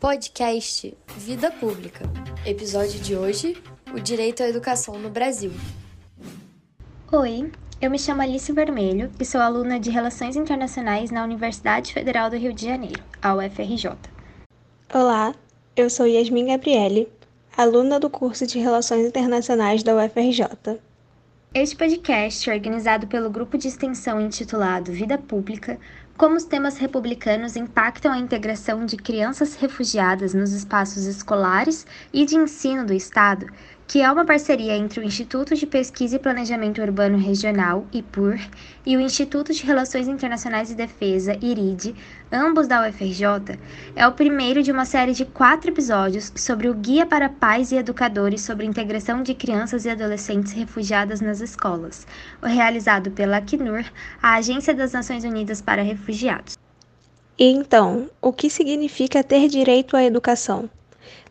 Podcast Vida Pública. Episódio de hoje: O direito à educação no Brasil. Oi, eu me chamo Alice Vermelho e sou aluna de Relações Internacionais na Universidade Federal do Rio de Janeiro, a UFRJ. Olá, eu sou Yasmin Gabriele, aluna do curso de Relações Internacionais da UFRJ. Este podcast é organizado pelo grupo de extensão intitulado Vida Pública, como os temas republicanos impactam a integração de crianças refugiadas nos espaços escolares e de ensino do Estado, que é uma parceria entre o Instituto de Pesquisa e Planejamento Urbano Regional, IPUR, e o Instituto de Relações Internacionais e Defesa, IRID, ambos da UFRJ, é o primeiro de uma série de quatro episódios sobre o Guia para Pais e Educadores sobre Integração de Crianças e Adolescentes Refugiadas nas Escolas, realizado pela Acnur, a Agência das Nações Unidas para Refugiados. E então, o que significa ter direito à educação?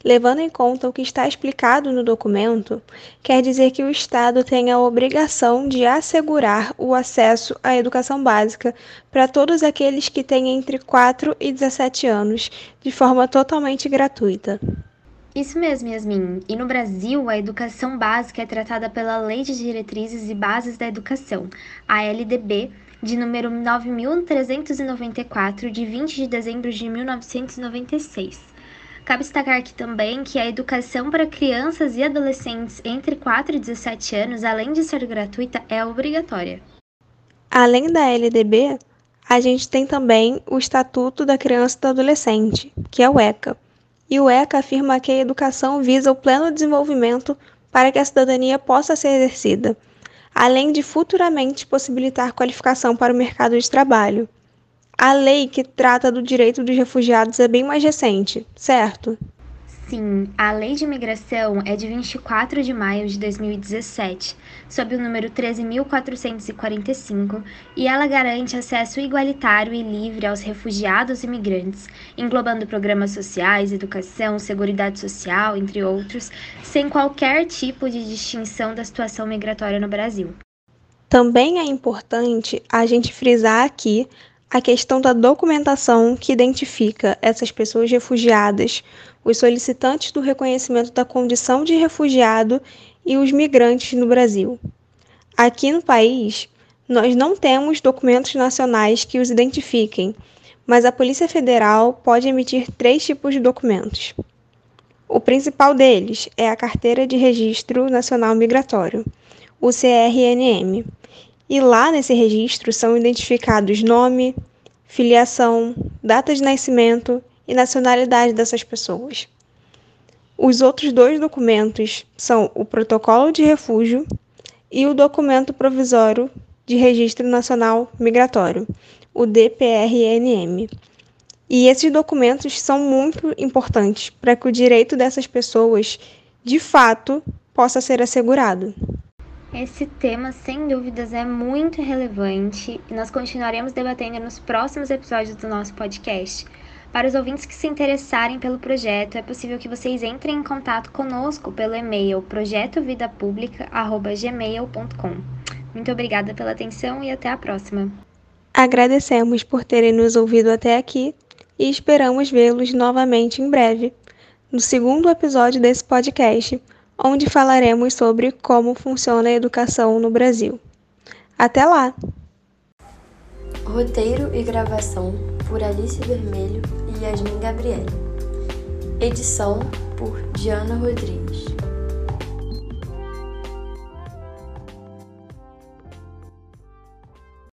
levando em conta o que está explicado no documento, quer dizer que o Estado tem a obrigação de assegurar o acesso à educação básica para todos aqueles que têm entre 4 e 17 anos, de forma totalmente gratuita. Isso mesmo, Yasmin. E no Brasil, a educação básica é tratada pela Lei de Diretrizes e Bases da Educação, a LDB, de número 9394, de 20 de dezembro de 1996. Cabe destacar aqui também que a educação para crianças e adolescentes entre 4 e 17 anos, além de ser gratuita, é obrigatória. Além da LDB, a gente tem também o Estatuto da Criança e do Adolescente, que é o ECA. E o ECA afirma que a educação visa o pleno desenvolvimento para que a cidadania possa ser exercida, além de futuramente possibilitar qualificação para o mercado de trabalho. A lei que trata do direito dos refugiados é bem mais recente, certo? Sim, a Lei de Imigração é de 24 de maio de 2017, sob o número 13.445, e ela garante acesso igualitário e livre aos refugiados e imigrantes, englobando programas sociais, educação, seguridade social, entre outros, sem qualquer tipo de distinção da situação migratória no Brasil. Também é importante a gente frisar aqui a questão da documentação que identifica essas pessoas refugiadas, os solicitantes do reconhecimento da condição de refugiado e os migrantes no Brasil. Aqui no país, nós não temos documentos nacionais que os identifiquem, mas a Polícia Federal pode emitir três tipos de documentos. O principal deles é a Carteira de Registro Nacional Migratório, o CRNM, e lá nesse registro são identificados nome, filiação, data de nascimento e nacionalidade dessas pessoas. Os outros dois documentos são o Protocolo de Refúgio e o Documento Provisório de Registro Nacional Migratório, o DPRNM. E esses documentos são muito importantes para que o direito dessas pessoas, de fato, possa ser assegurado. Esse tema, sem dúvidas, é muito relevante e nós continuaremos debatendo nos próximos episódios do nosso podcast. Para os ouvintes que se interessarem pelo projeto, é possível que vocês entrem em contato conosco pelo e-mail projetovidapublica.gmail.com. Muito obrigada pela atenção e até a próxima. Agradecemos por terem nos ouvido até aqui e esperamos vê-los novamente em breve, no segundo episódio desse podcast onde falaremos sobre como funciona a educação no Brasil. Até lá! Roteiro e gravação por Alice Vermelho e Yasmin Gabriele. Edição por Diana Rodrigues.